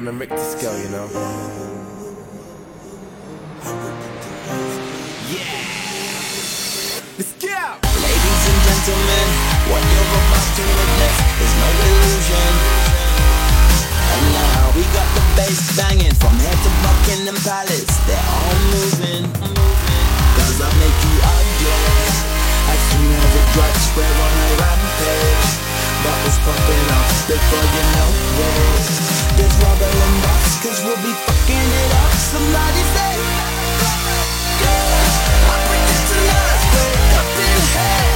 I'm the something else They bugging out. With us They're Cause we'll be fucking it up. Somebody say Girls, I bring this to life Wake up in hell.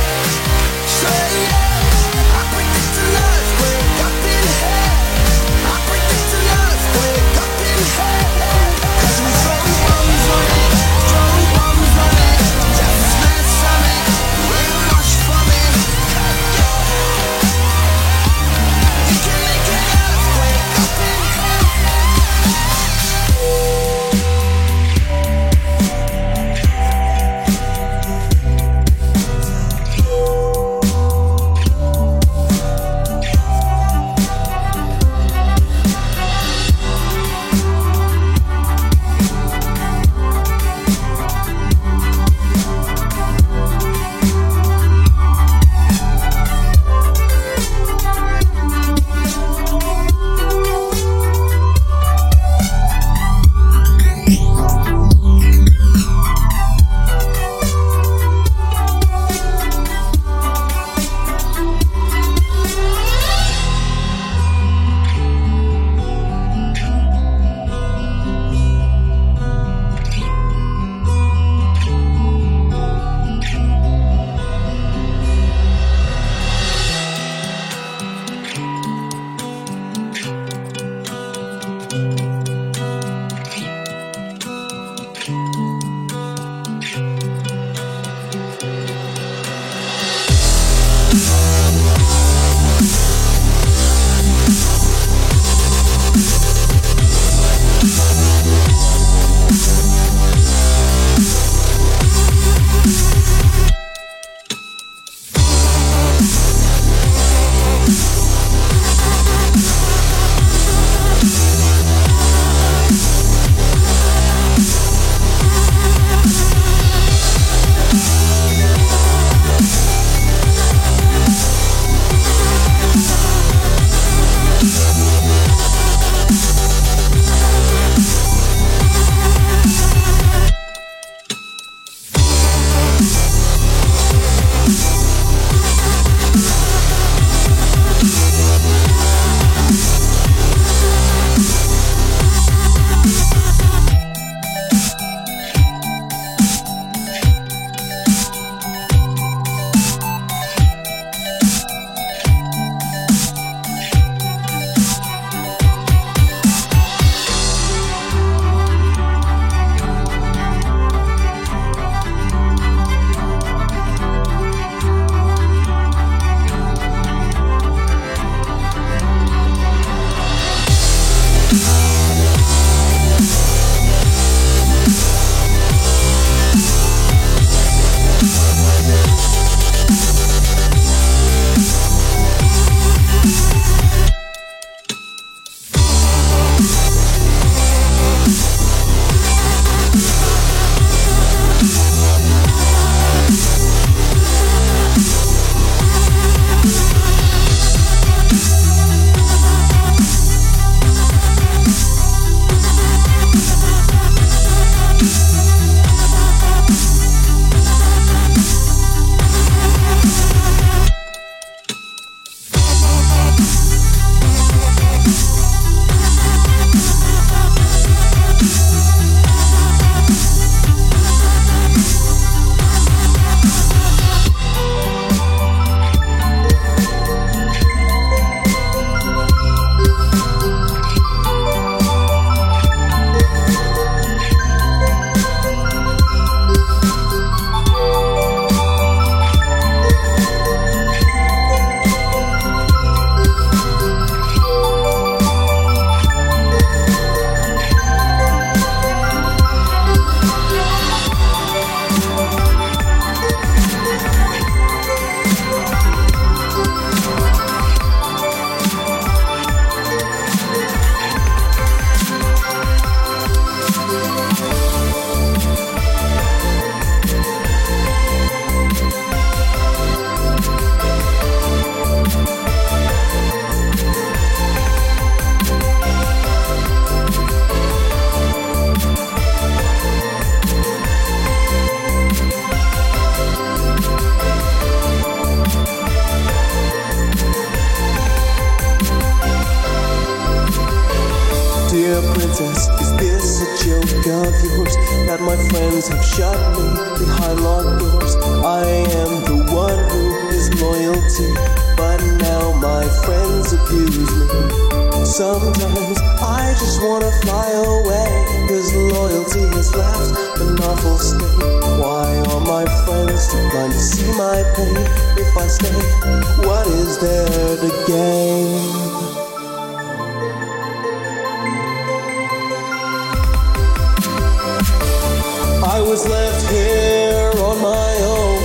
Was left here on my own.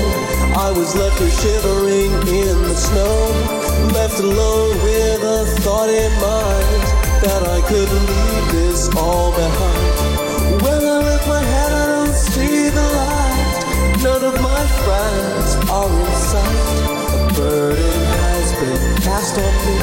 I was left here shivering in the snow. Left alone with a thought in mind that I could leave this all behind. When I lift my head, I don't see the light. None of my friends are in sight. A burden has been cast on me.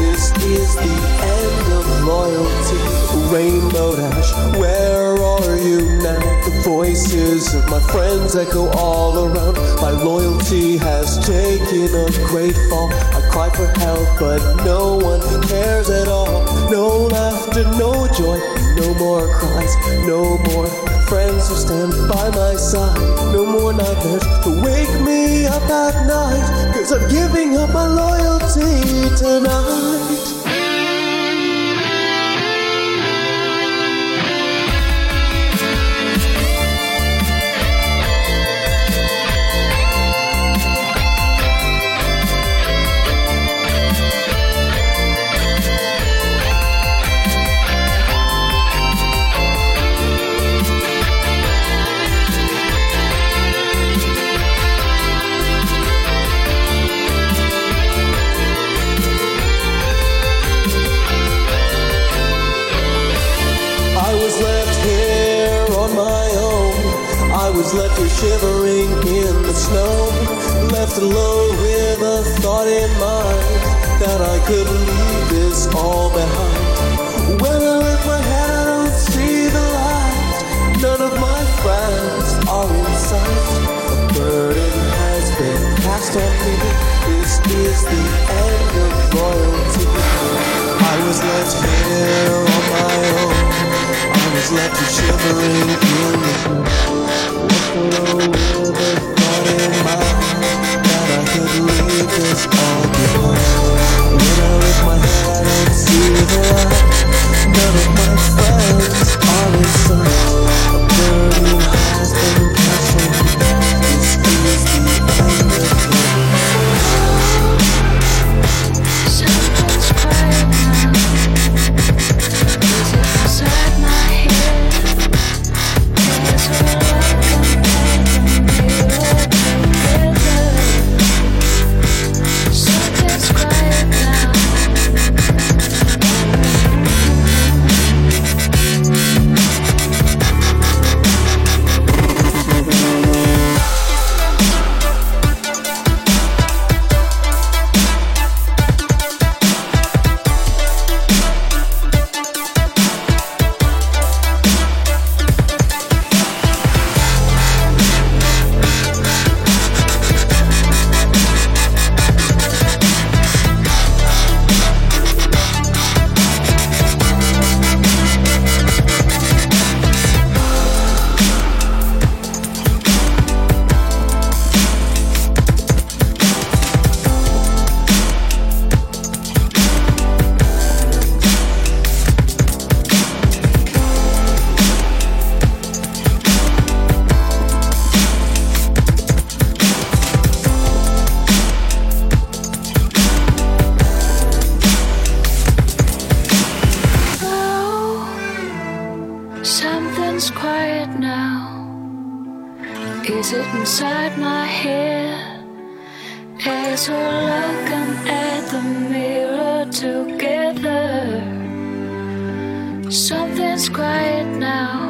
This is the end of loyalty. Rainbow Dash, where are you now? The voices of my friends echo all around. My loyalty has taken a great fall. I cry for help, but no one cares at all. No laughter, no joy, no more cries, no more friends who stand by my side. No more nightmares to wake me up at night. Cause I'm giving up my loyalty tonight. A burden has been on me. This is the end of. I was left here on my own. I was left shivering in the alone with thought in that I could leave this all behind. When I lift my head, don't see the light. None of my friends are. A burden Is it inside my head? As we're looking at the mirror together, something's quiet now.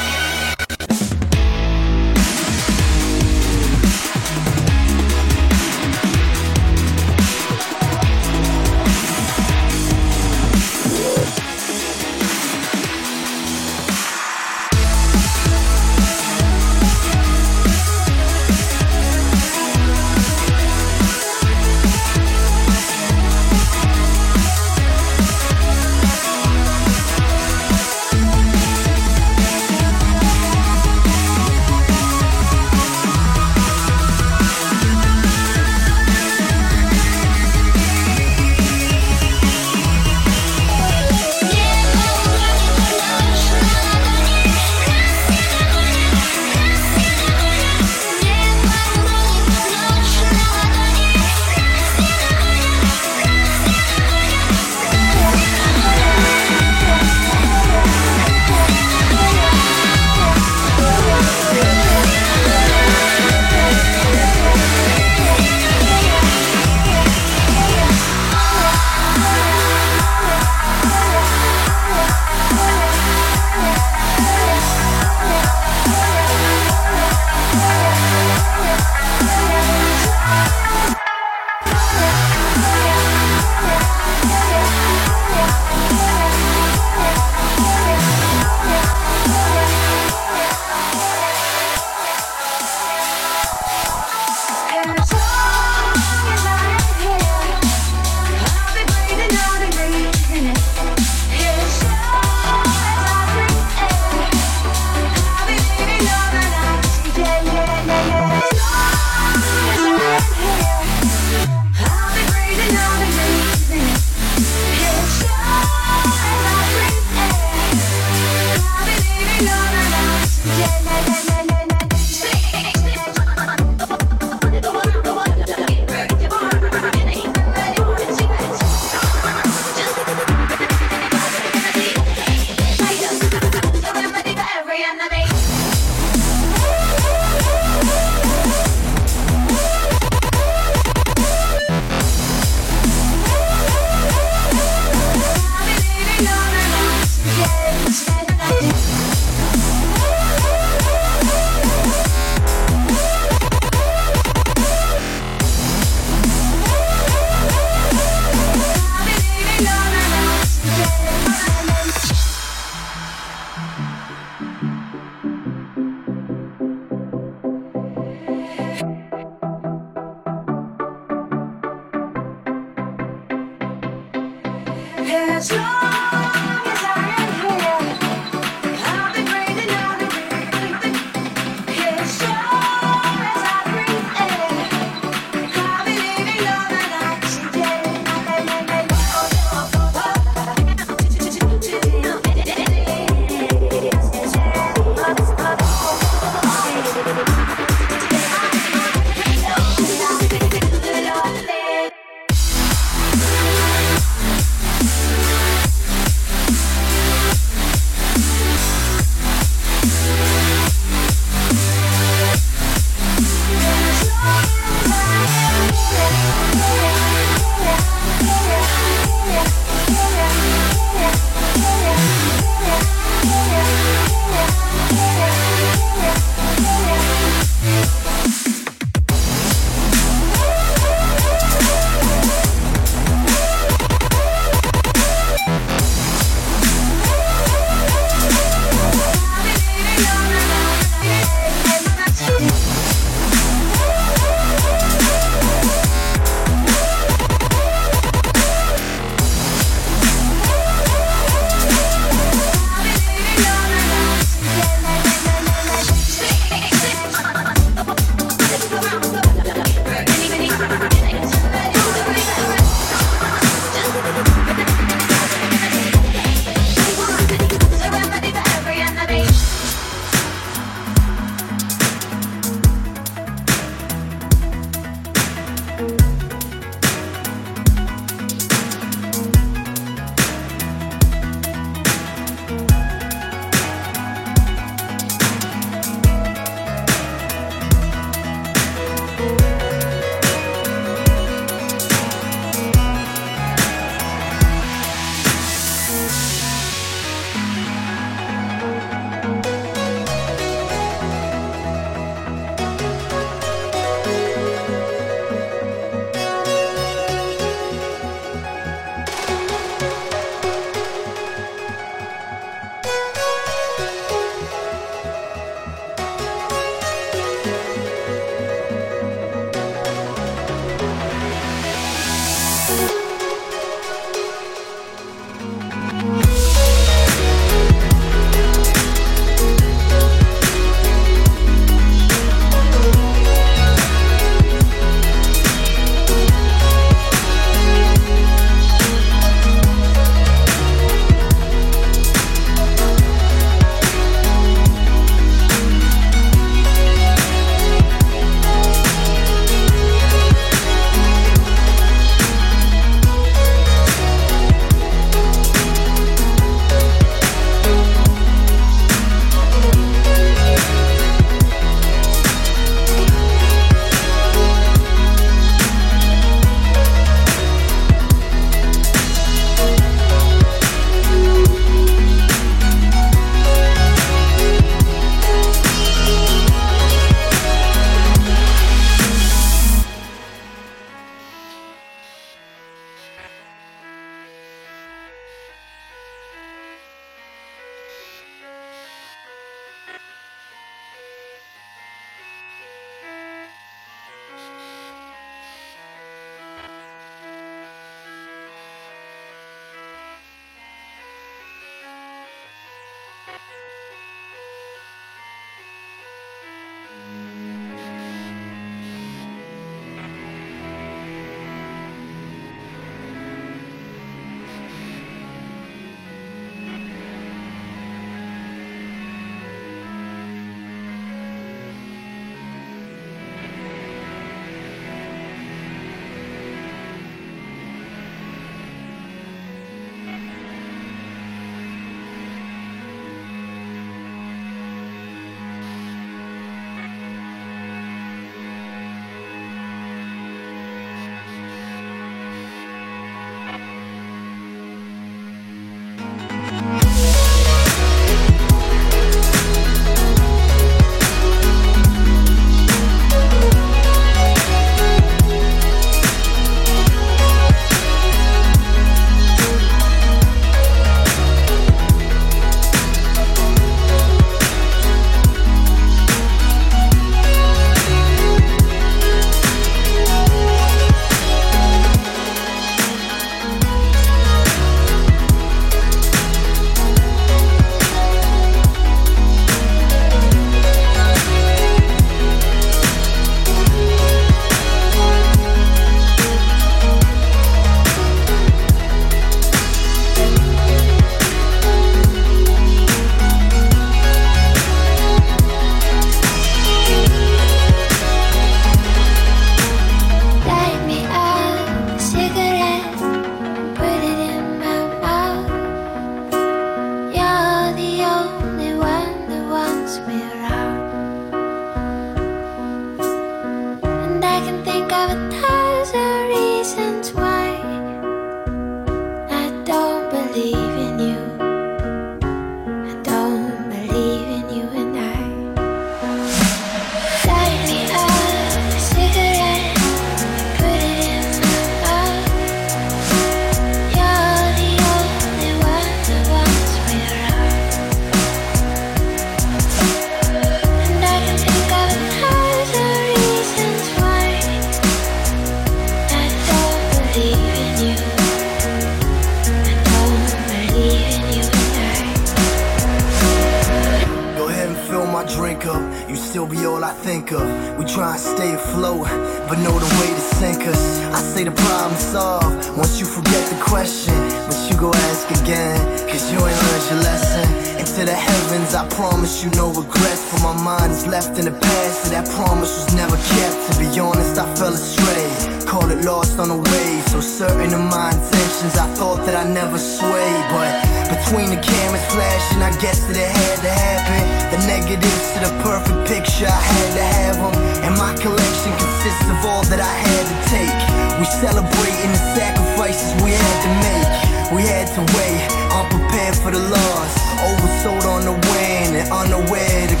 Left in the past, so that promise was never kept. To be honest, I fell astray. Called it lost on the way. So certain of my intentions, I thought that I never sway. But between the cameras flashing, I guess that it had to happen. The negatives to the perfect picture, I had to have them. And my collection consists of all that I had to take. We celebrating the sacrifices we had to make. We had to wait, unprepared for the loss. Oversold on the win and unaware of the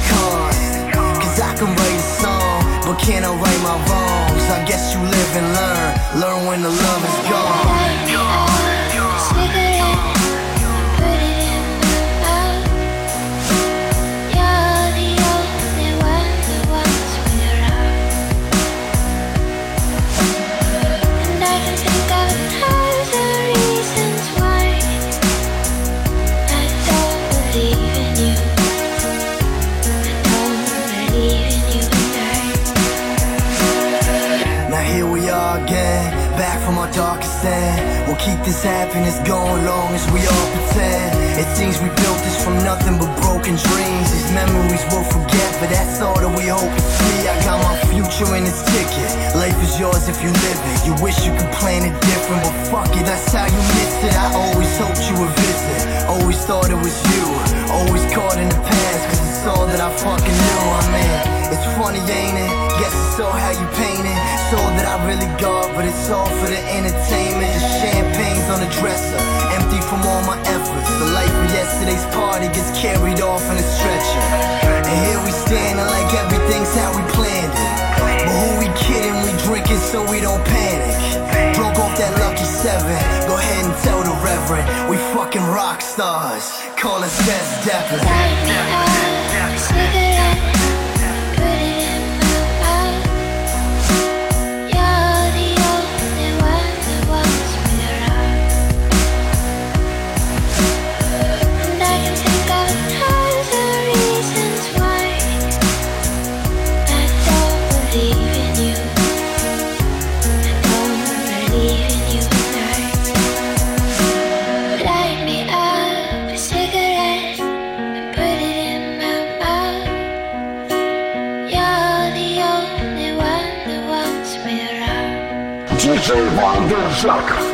song, but can I right my wrongs? I guess you live and learn, learn when the love is gone. Keep this happiness going long as we all pretend. Seems we built this from nothing but broken dreams. These memories we'll forget, but that's all that we hope to see. I got my future in its ticket. Life is yours if you live it. You wish you could plan it different, but fuck it, that's how you miss it. I always hoped you would visit. Always thought it was you. Always caught in the past, cause it's all that I fucking knew. I mean, it's funny, ain't it? Guess it's all how you paint it. It's all that I really got, but it's all for the entertainment. The champagne's on the dresser, empty from all my efforts. The life of yesterday's party gets carried off in a stretcher. And here we standing like everything's how we planned it. But who we kidding? We drinking so we don't panic. Broke off that lucky seven. Go ahead and tell the reverend we fucking rock stars. Call us Led Zeppelin. Only